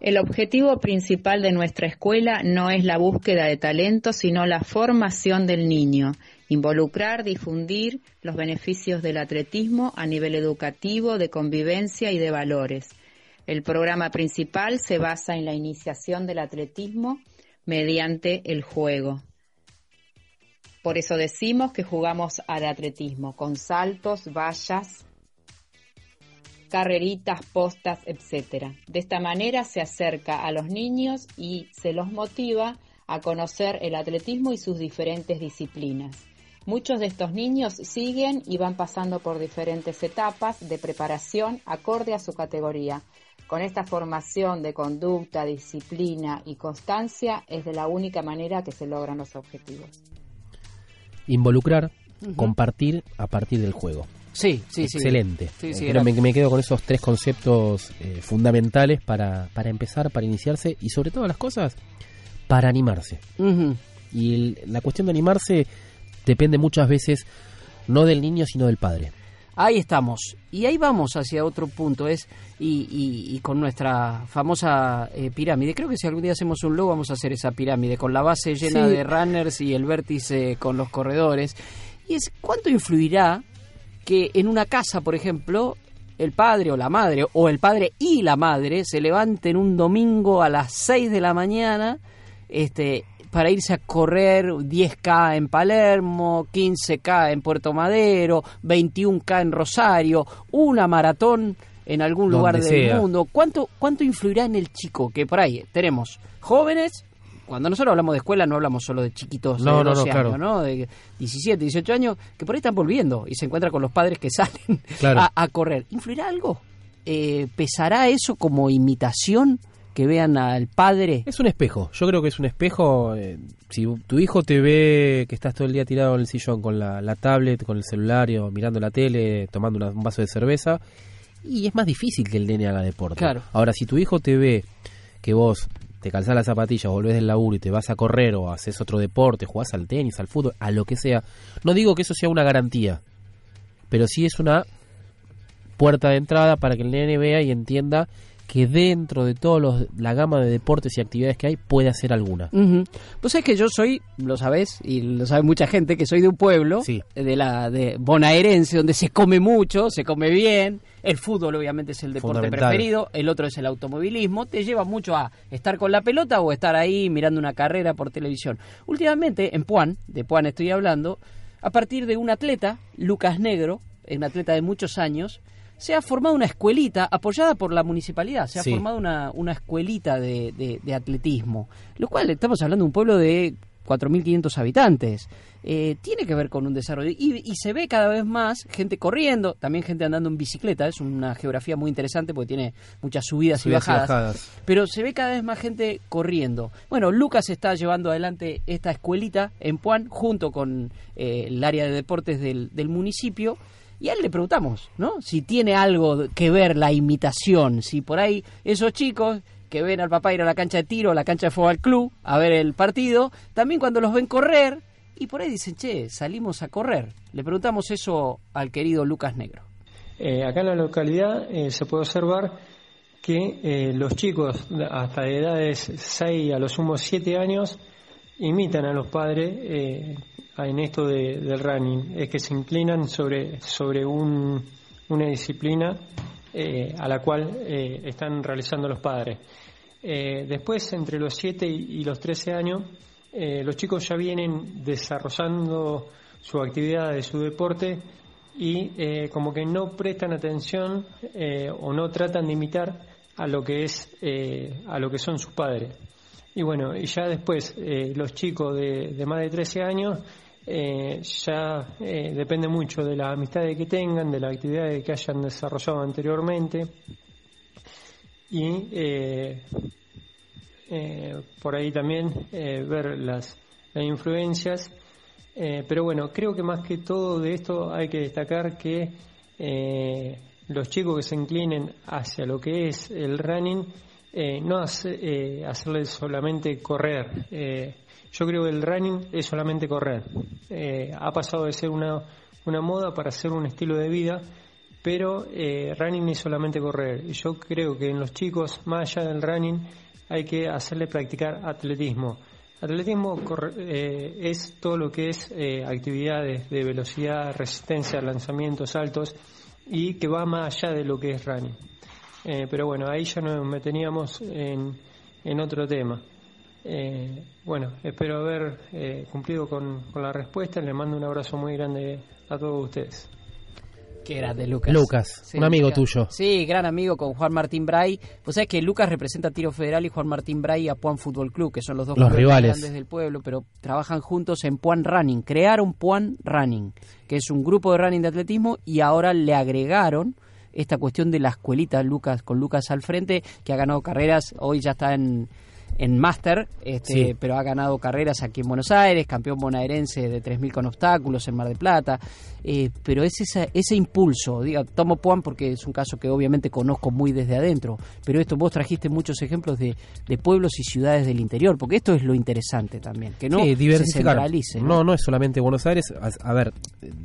El objetivo principal de nuestra escuela no es la búsqueda de talento, sino la formación del niño, involucrar, difundir los beneficios del atletismo a nivel educativo, de convivencia y de valores. El programa principal se basa en la iniciación del atletismo mediante el juego. Por eso decimos que jugamos al atletismo con saltos, vallas, carreritas, postas, etcétera. De esta manera se acerca a los niños y se los motiva a conocer el atletismo y sus diferentes disciplinas. Muchos de estos niños siguen y van pasando por diferentes etapas de preparación acorde a su categoría. Con esta formación de conducta, disciplina y constancia es de la única manera que se logran los objetivos. Involucrar, compartir a partir del juego. Sí, sí, sí. Excelente. Sí, sí, Eh, era- me, me quedo con esos tres conceptos eh, fundamentales para, para empezar, para iniciarse y sobre todas las cosas, para animarse. Y el- la cuestión de animarse depende muchas veces no del niño, sino del padre. Ahí estamos. Y ahí vamos hacia otro punto. Es y, y- y con nuestra famosa eh, pirámide. Creo que si algún día hacemos un logo vamos a hacer esa pirámide con la base llena Sí. de runners y el vértice con los corredores. Y es cuánto influirá que en una casa, por ejemplo, el padre o la madre, o el padre y la madre, se levanten un domingo a las 6 de la mañana este, para irse a correr 10K en Palermo, 15K en Puerto Madero, 21K en Rosario, una maratón en algún Donde lugar del sea. mundo. ¿Cuánto, ¿Cuánto influirá en el chico? Que por ahí tenemos jóvenes. Cuando nosotros hablamos de escuela no hablamos solo de chiquitos No, de no, no, 12 claro. años, ¿no? De 17, 18 años, que por ahí están volviendo y se encuentran con los padres que salen Claro. a, a correr. ¿Influirá algo? Eh, ¿Pesará eso como imitación? Que vean al padre. Es un espejo. Yo creo que es un espejo. eh, si tu hijo te ve que estás todo el día tirado en el sillón con la, la tablet, con el celular, o mirando la tele, tomando una- un vaso de cerveza, y es más difícil que el nene haga deporte. Claro. Ahora, si tu hijo te ve que vos te calzás las zapatillas, volvés del laburo y te vas a correr o haces otro deporte, jugás al tenis, al fútbol, a lo que sea. No digo que eso sea una garantía, pero sí es una puerta de entrada para que el nene vea y entienda que dentro de toda la gama de deportes y actividades que hay puede hacer alguna. Vos sabés que yo soy, lo sabés, y lo sabe mucha gente, que soy de un pueblo, de la de bonaerense, donde se come mucho, se come bien, el fútbol obviamente es el deporte preferido, el otro es el automovilismo, te lleva mucho a estar con la pelota o estar ahí mirando una carrera por televisión. Últimamente, en Puan, de Puan estoy hablando, a partir de un atleta, Lucas Negro, un atleta de muchos años, se ha formado una escuelita apoyada por la municipalidad, se ha Sí. formado una, una escuelita de, de- de atletismo, lo cual estamos hablando de un pueblo de 4.500 habitantes. Eh, tiene que ver con un desarrollo y, y se ve cada vez más gente corriendo, también gente andando en bicicleta, es una geografía muy interesante porque tiene muchas subidas, Subidas y bajadas. pero se ve cada vez más gente corriendo. Bueno, Lucas está llevando adelante esta escuelita en Puan junto con eh, el área de deportes del, del municipio. Y a él le preguntamos, ¿no? Si tiene algo que ver la imitación, si por ahí esos chicos que ven al papá ir a la cancha de tiro, a la cancha de fútbol club, a ver el partido, también cuando los ven correr, y por ahí dicen, che, salimos a correr. Le preguntamos eso al querido Lucas Negro. Eh, acá en la localidad eh, se puede observar que eh, los chicos hasta de edades 6 a lo sumo 7 años imitan a los padres eh, en esto de- del running, es que se inclinan sobre, sobre un- una disciplina eh, a la cual eh, están realizando los padres. Eh, después, entre los 7 y, y los 13 años, eh, los chicos ya vienen desarrollando su actividad de su deporte y como que no prestan atención o no tratan de imitar a lo que es a lo que son sus padres y bueno y ya después eh, los chicos de, más de 13 años eh, ya eh, depende mucho de la amistad que tengan de la actividad que hayan desarrollado anteriormente y eh, por ahí también ver las, las influencias. Pero bueno, creo que más que todo de esto hay que destacar que los chicos que se inclinen hacia lo que es el running, eh, no eh, hacerles solamente correr. Eh, yo creo que el running es solamente correr. Eh, ha pasado de ser una, una moda para ser un estilo de vida, pero eh, running es solamente correr. Yo creo que en los chicos, más allá del running, hay que hacerle practicar atletismo. Atletismo es todo lo que es actividades de velocidad, resistencia, lanzamientos altos y que va más allá de lo que es running. Eh, pero bueno, ahí ya nos meteríamos en, en otro tema. Eh, bueno, espero haber eh, cumplido con, con la respuesta. Le mando un abrazo muy grande a todos ustedes. Qué grande, Lucas. Lucas, un amigo tuyo. Sí, gran amigo con Juan Martín Bray. Pues sabés que Lucas representa a Tiro Federal y Juan Martín Bray a Puan Fútbol Club, que son los dos Los rivales. grandes del pueblo, pero trabajan juntos en Puan Running. Crearon Puan Running, que es un grupo de running de atletismo, y ahora le agregaron esta cuestión de la escuelita Lucas con Lucas al frente, que ha ganado carreras, hoy ya está en en máster, este, Sí. pero ha ganado carreras aquí en Buenos Aires, campeón bonaerense de 3.000 con obstáculos en Mar del Plata, eh, pero es esa, ese impulso, diga, tomo Puan porque es un caso que obviamente conozco muy desde adentro, pero esto vos trajiste muchos ejemplos de, de pueblos y ciudades del interior, porque esto es lo interesante también, que no Sí, se centralice. No, no es solamente Buenos Aires. A, a ver,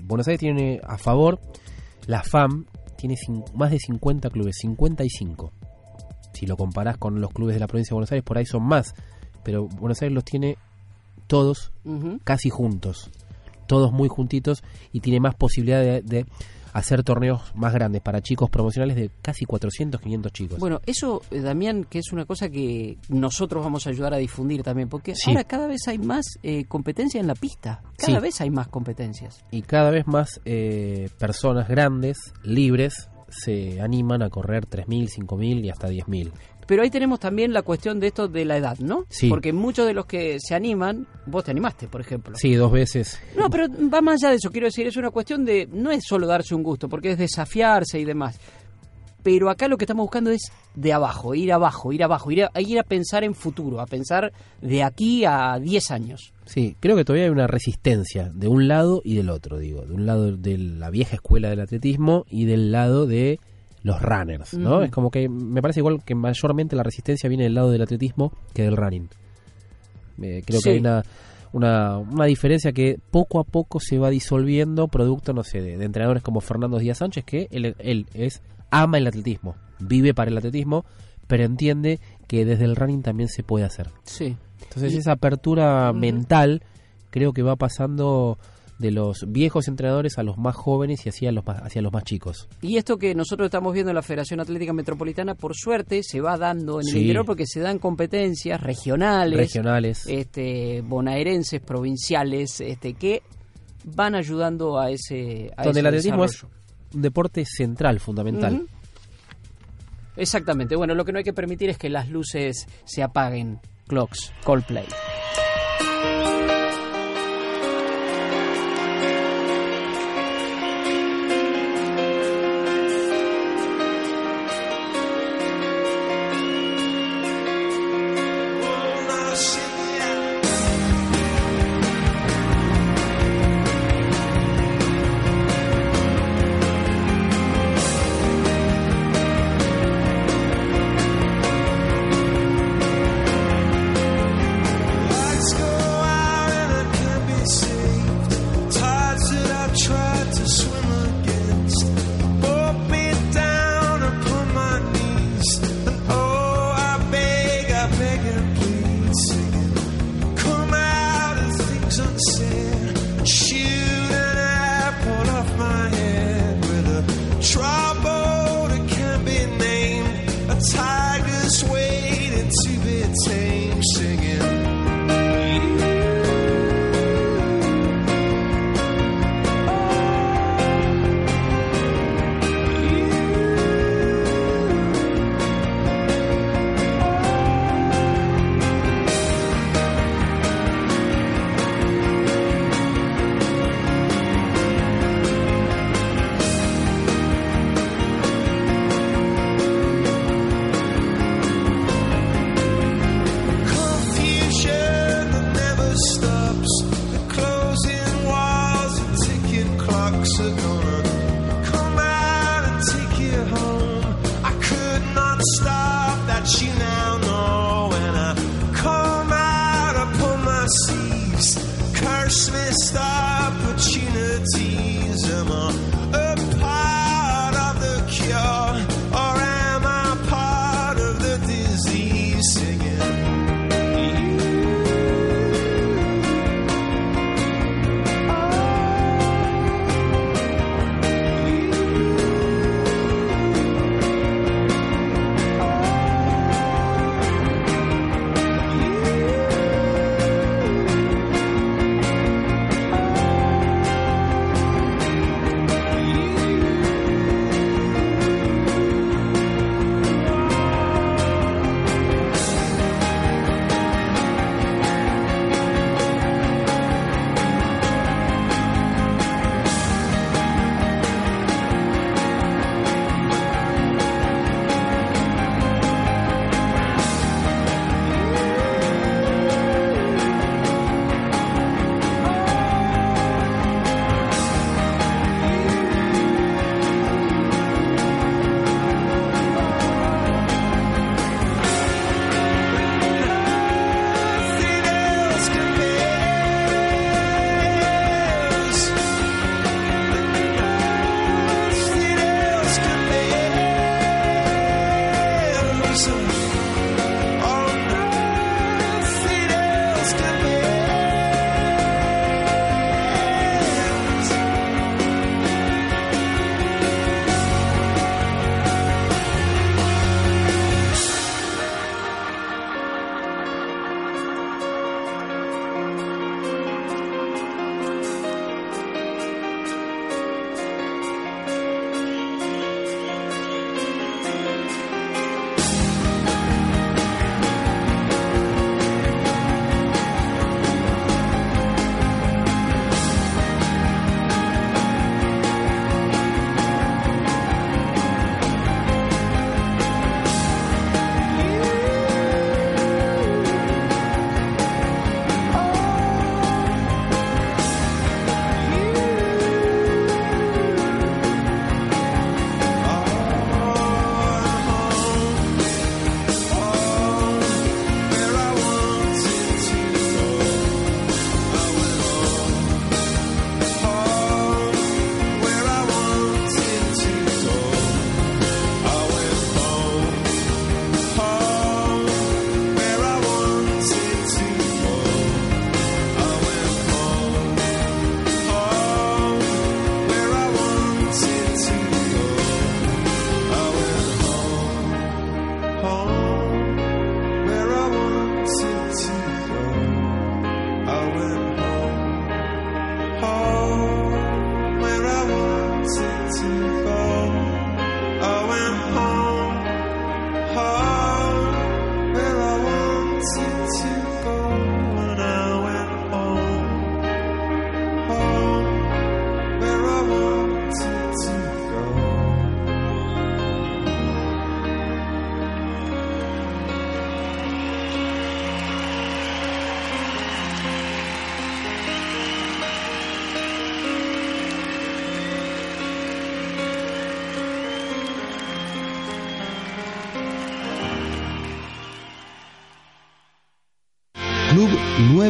Buenos Aires tiene a favor la FAM, tiene más de 50 clubes, 55. Si lo comparás con los clubes de la provincia de Buenos Aires, por ahí son más. Pero Buenos Aires los tiene todos casi juntos. Todos muy juntitos y tiene más posibilidad de, de hacer torneos más grandes para chicos promocionales de casi 400, 500 chicos. Bueno, eso, eh, Damián, que es una cosa que nosotros vamos a ayudar a difundir también, porque Sí. ahora cada vez hay más eh, competencia en la pista, cada Sí. vez hay más competencias. y cada vez más eh, personas grandes, libres, se animan a correr 3.000, 5.000 y hasta 10.000. Pero ahí tenemos también la cuestión de esto de la edad, ¿no? Sí. Porque muchos de los que se animan, vos te animaste, por ejemplo. Sí, dos veces. No, pero va más allá de eso, quiero decir, es una cuestión de, no es solo darse un gusto, porque es desafiarse y demás. Pero acá lo que estamos buscando es de abajo, ir abajo, ir abajo, ir a, ir a pensar en futuro, a pensar de aquí a 10 años. Sí, creo que todavía hay una resistencia de un lado y del otro, digo. De un lado de la vieja escuela del atletismo y del lado de los runners, ¿no? Es como que me parece igual que mayormente la resistencia viene del lado del atletismo que del running. Eh, creo Sí. que hay una, una, una diferencia que poco a poco se va disolviendo producto, no sé, de, de entrenadores como Fernando Díaz Sánchez, que él, él es ama el atletismo, vive para el atletismo, pero entiende que desde el running también se puede hacer. Sí. Entonces Y- esa apertura mental creo que va pasando de los viejos entrenadores a los más jóvenes y hacia los más, hacia los más chicos. Y esto que nosotros estamos viendo en la Federación Atlética Metropolitana, por suerte, se va dando en el interior porque se dan competencias regionales, Regionales. este, bonaerenses, provinciales, este, que van ayudando a ese, a donde ese el atletismo es un deporte central, fundamental. Exactamente. Bueno, lo que no hay que permitir es que las luces se apaguen. Clocks, Coldplay.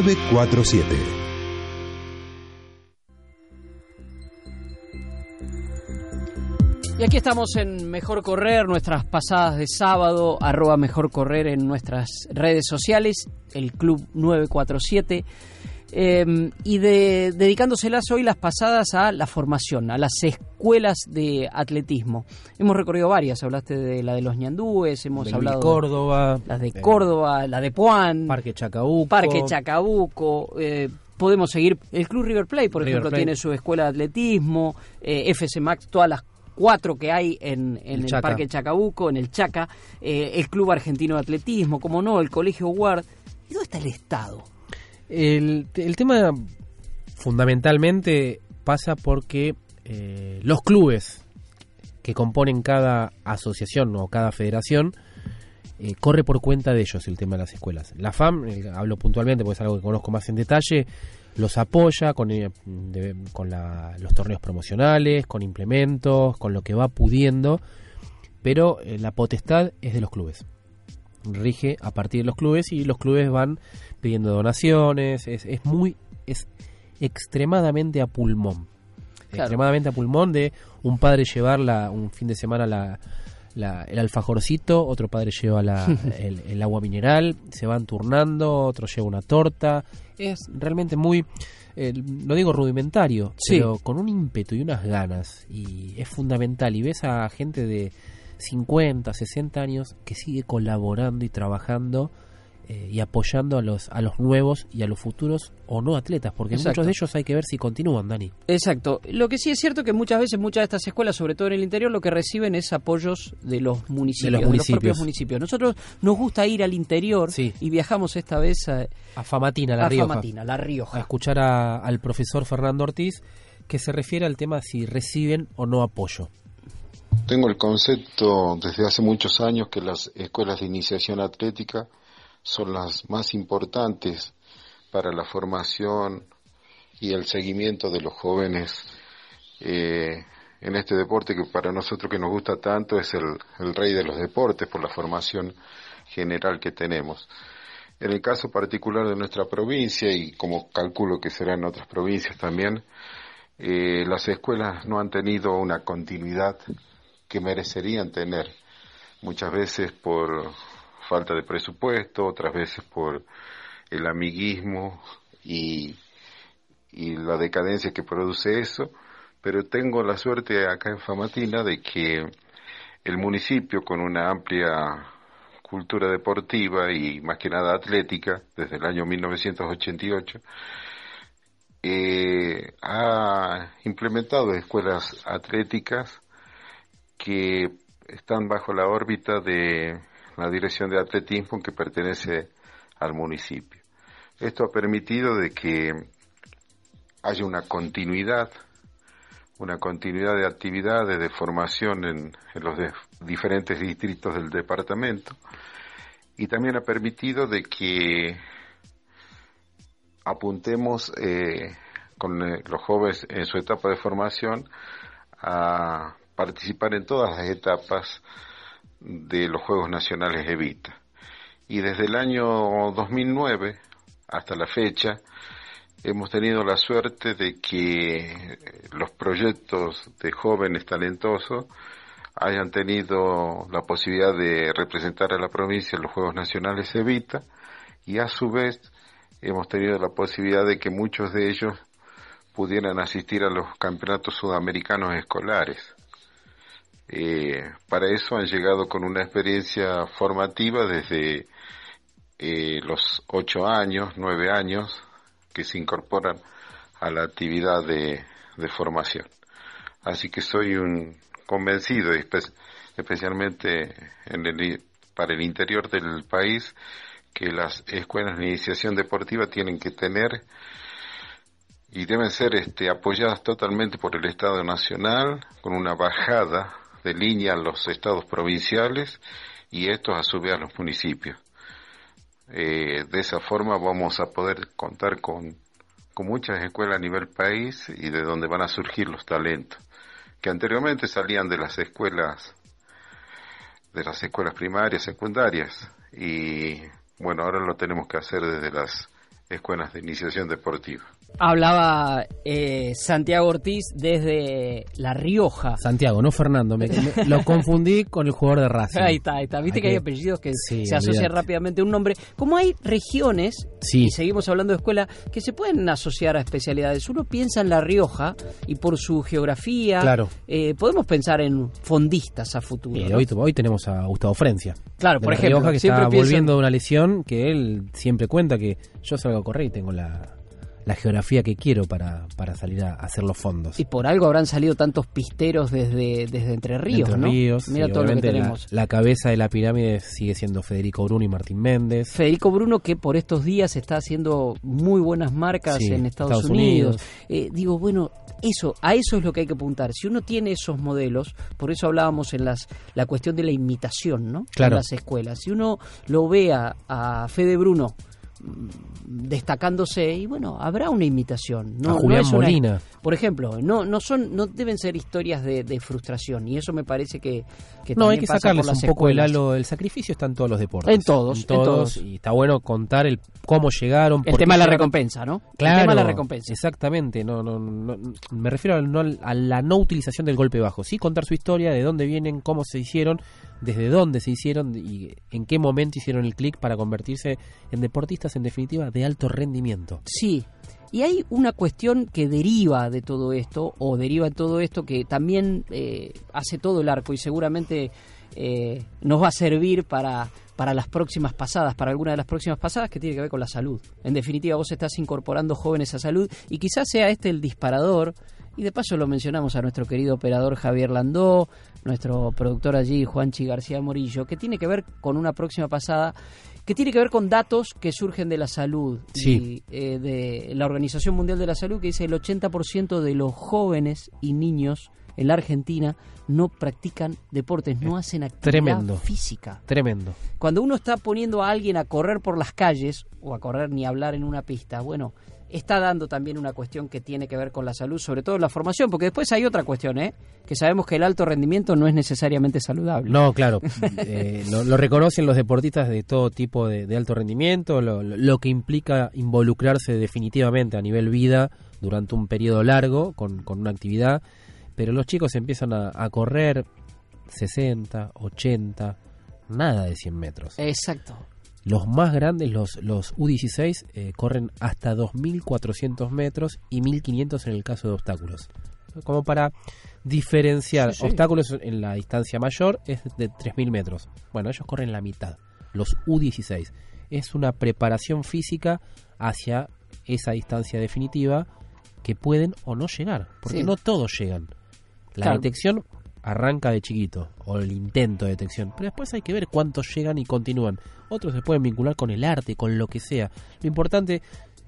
947. Y aquí estamos en Mejor Correr, nuestras pasadas de sábado, arroba Mejor Correr en nuestras redes sociales, el Club 947, eh, y de, dedicándoselas hoy las pasadas a la formación, a las escuelas de atletismo. Hemos recorrido varias, hablaste de la de los ñandúes, hemos De hablado Luis Córdoba, las de eh, Córdoba, la de Puan, Parque Chacabuco. Parque Chacabuco, eh, podemos seguir, el Club River Plate, por River ejemplo, tiene su escuela de atletismo, eh, FC Max, todas las cuatro que hay en, en El. Parque Chacabuco, en el Chaca, eh, el Club Argentino de Atletismo, como no, el Colegio Ward. ¿Y dónde está el Estado? El, tema fundamentalmente pasa porque eh, los clubes que componen cada asociación o cada federación eh, corre por cuenta de ellos el tema de las escuelas. La FAM, hablo puntualmente porque es algo que conozco más en detalle, los apoya con, eh, de- con la- los torneos promocionales, con implementos, con lo que va pudiendo, pero la potestad es de los clubes. Rige a partir de los clubes y los clubes van pidiendo donaciones, es, es muy, es extremadamente a pulmón. Claro. Extremadamente a pulmón de un padre llevar la- un fin de semana la, la- el alfajorcito, otro padre lleva la- el, el agua mineral, se van turnando, otro lleva una torta. Es realmente muy, eh, no digo rudimentario, Sí. pero con un ímpetu y unas ganas. Y es fundamental. Y ves a gente de 50, 60 años que sigue colaborando y trabajando eh, y apoyando a los, a los nuevos y a los futuros o no atletas, porque Exacto. muchos de ellos hay que ver si continúan, Dani. Exacto. Lo que sí es cierto que muchas veces muchas de estas escuelas, sobre todo en el interior, lo que reciben es apoyos de los municipios, de los, municipios. propios municipios. Nosotros nos gusta ir al interior y viajamos esta vez a, A Famatina, La a Rioja. Famatina, La Rioja. A escuchar a- al profesor Fernando Ortiz que se refiere al tema si reciben o no apoyo. Tengo el concepto desde hace muchos años que las escuelas de iniciación atlética son las más importantes para la formación y el seguimiento de los jóvenes eh, en este deporte que para nosotros que nos gusta tanto es el, el rey de los deportes por la formación general que tenemos. En el caso particular de nuestra provincia y como calculo que será en otras provincias también, eh, las escuelas no han tenido una continuidad que merecerían tener, muchas veces por falta de presupuesto, otras veces por el amiguismo y, y la decadencia que produce eso, pero tengo la suerte acá en Famatina de que el municipio con una amplia cultura deportiva y más que nada atlética desde el año 1988 eh, ha implementado escuelas atléticas que están bajo la órbita de la Dirección de Atletismo que pertenece al municipio. Esto ha permitido de que haya una continuidad, una continuidad de actividades de formación en, los diferentes distritos del departamento y también ha permitido de que apuntemos eh, con eh, los jóvenes en su etapa de formación a participar en todas las etapas de los Juegos Nacionales Evita. Y desde el año 2009 hasta la fecha hemos tenido la suerte de que los proyectos de jóvenes talentosos hayan tenido la posibilidad de representar a la provincia en los Juegos Nacionales Evita y a su vez hemos tenido la posibilidad de que muchos de ellos pudieran asistir a los campeonatos sudamericanos escolares. Eh, para eso han llegado con una experiencia formativa desde eh, los ocho años, nueve años, que se incorporan a la actividad de, formación. Así que soy un convencido, espe- especialmente en el, para el interior del país, que las escuelas de iniciación deportiva tienen que tener y deben ser este, apoyadas totalmente por el Estado Nacional, con una bajada de línea a los estados provinciales y estos a su vez a los municipios. Eh, de esa forma vamos a poder contar con, con muchas escuelas a nivel país y de donde van a surgir los talentos, que anteriormente salían de las escuelas, de las escuelas primarias, secundarias, y bueno, ahora lo tenemos que hacer desde las escuelas de iniciación deportiva. Hablaba eh, Santiago Ortiz desde La Rioja. Santiago, no Fernando. Me, me- lo confundí con el jugador de Racing. Ahí está, ahí está. Viste que hay apellidos que Sí, se asocian rápidamente a un nombre. Como hay regiones, Sí. y seguimos hablando de escuela, que se pueden asociar a especialidades. Uno piensa en La Rioja y por su geografía, Claro. eh, podemos pensar en fondistas a futuro. Eh, ¿no? hoy, hoy tenemos a Gustavo Frencia. Claro, de por La ejemplo, Rioja, que siempre está volviendo de una lesión que él siempre cuenta que yo salgo a correr y tengo la, la geografía que quiero para, para salir a, hacer los fondos. Y por algo habrán salido tantos pisteros desde, desde Entre Ríos, Entre ¿no? Ríos, Mira todo lo que la- tenemos. La, cabeza de la pirámide sigue siendo Federico Bruno y Martín Méndez. Federico Bruno que por estos días está haciendo muy buenas marcas Sí, en Estados, Estados Unidos. Unidos. Eh, digo, bueno, eso, a eso es lo que hay que apuntar. Si uno tiene esos modelos, por eso hablábamos en las la cuestión de la imitación, ¿no? Claro. En las escuelas. Si uno lo ve a, Fede Bruno destacándose y bueno habrá una imitación no, A Julián es una- Molina. por ejemplo no no son no deben ser historias de, de frustración y eso me parece que, que No, hay que sacarles un poco el halo, el sacrificio está en todos los deportes. En todos, en todos. Y está bueno contar el cómo llegaron. El tema de la llegaron. recompensa, ¿no? El Claro, tema de la recompensa. Exactamente, no, no, no, me refiero a, no a la no utilización del golpe bajo, sí contar su historia, de dónde vienen, cómo se hicieron, desde dónde se hicieron y en qué momento hicieron el clic para convertirse en deportistas en definitiva de alto rendimiento. Sí. Y hay una cuestión que deriva de todo esto, o deriva de todo esto, que también eh, hace todo el arco y seguramente eh, nos va a servir para, para las próximas pasadas, para alguna de las próximas pasadas que tiene que ver con la salud. En definitiva, vos estás incorporando jóvenes a salud y quizás sea este el disparador. Y de paso lo mencionamos a nuestro querido operador Javier Landó, nuestro productor allí Juanchi García Morillo, que tiene que ver con una próxima pasada que tiene que ver con datos que surgen de la salud Sí. y eh, de la Organización Mundial de la Salud que dice el 80% de los jóvenes y niños en la Argentina no practican deportes, no hacen actividad Tremendo. física. Tremendo. Cuando uno está poniendo a alguien a correr por las calles o a correr ni hablar en una pista, bueno, está dando también una cuestión que tiene que ver con la salud, sobre todo la formación, porque después hay otra cuestión, ¿eh? Que sabemos que el alto rendimiento no es necesariamente saludable. No, claro, eh, lo, lo reconocen los deportistas de todo tipo de, de alto rendimiento, lo, lo- lo que implica involucrarse definitivamente a nivel vida durante un periodo largo con, con una actividad, pero los chicos empiezan a, a correr 60, 80, nada de 100 metros. Exacto. Los más grandes, los, los U16, eh, corren hasta 2.400 metros y 1.500 en el caso de obstáculos. Como para diferenciar, Sí, sí. obstáculos en la distancia mayor es de 3.000 metros. Bueno, ellos corren la mitad, los U16. Es una preparación física hacia esa distancia definitiva que pueden o no llegar, porque Sí. no todos llegan. La Claro. detección arranca de chiquito, o el intento de detección, pero después hay que ver cuántos llegan y continúan. Otros se pueden vincular con el arte, con lo que sea. Lo importante,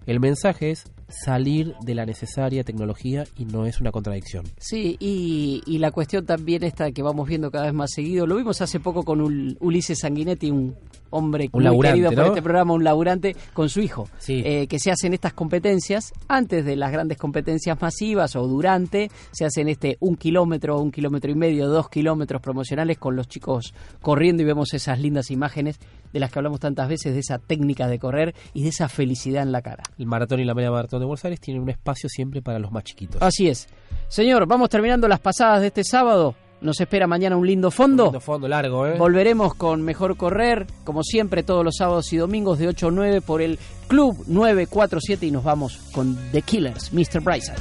el mensaje es salir de la necesaria tecnología y no es una contradicción. Sí, y, y la cuestión también esta que vamos viendo cada vez más seguido, lo vimos hace poco con Ul- Ulises Sanguinetti, un hombre Un muy laburante, querido por ¿no? este programa, un laburante, con su hijo, Sí. eh, que se hacen estas competencias antes de las grandes competencias masivas o durante, se hacen este un kilómetro, un kilómetro y medio, dos kilómetros promocionales con los chicos corriendo y vemos esas lindas imágenes de las que hablamos tantas veces, de esa técnica de correr y de esa felicidad en la cara. El maratón y la media maratón de Buenos Aires tienen un espacio siempre para los más chiquitos. Así es. Señor, vamos terminando las pasadas de este sábado. Nos espera mañana un lindo fondo. Un lindo fondo largo, ¿eh? Volveremos con Mejor Correr, como siempre, todos los sábados y domingos de 8 a 9 por el Club 947 y nos vamos con The Killers, Mr. Bryson.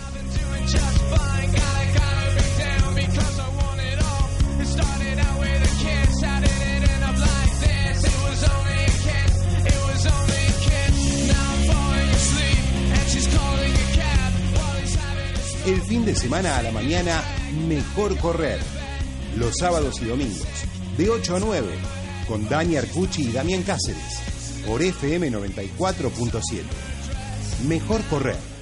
El fin de semana a la mañana, mejor correr. Los sábados y domingos, de 8 a 9, con Dani Arcucci y Damián Cáceres, por FM 94.7. Mejor correr.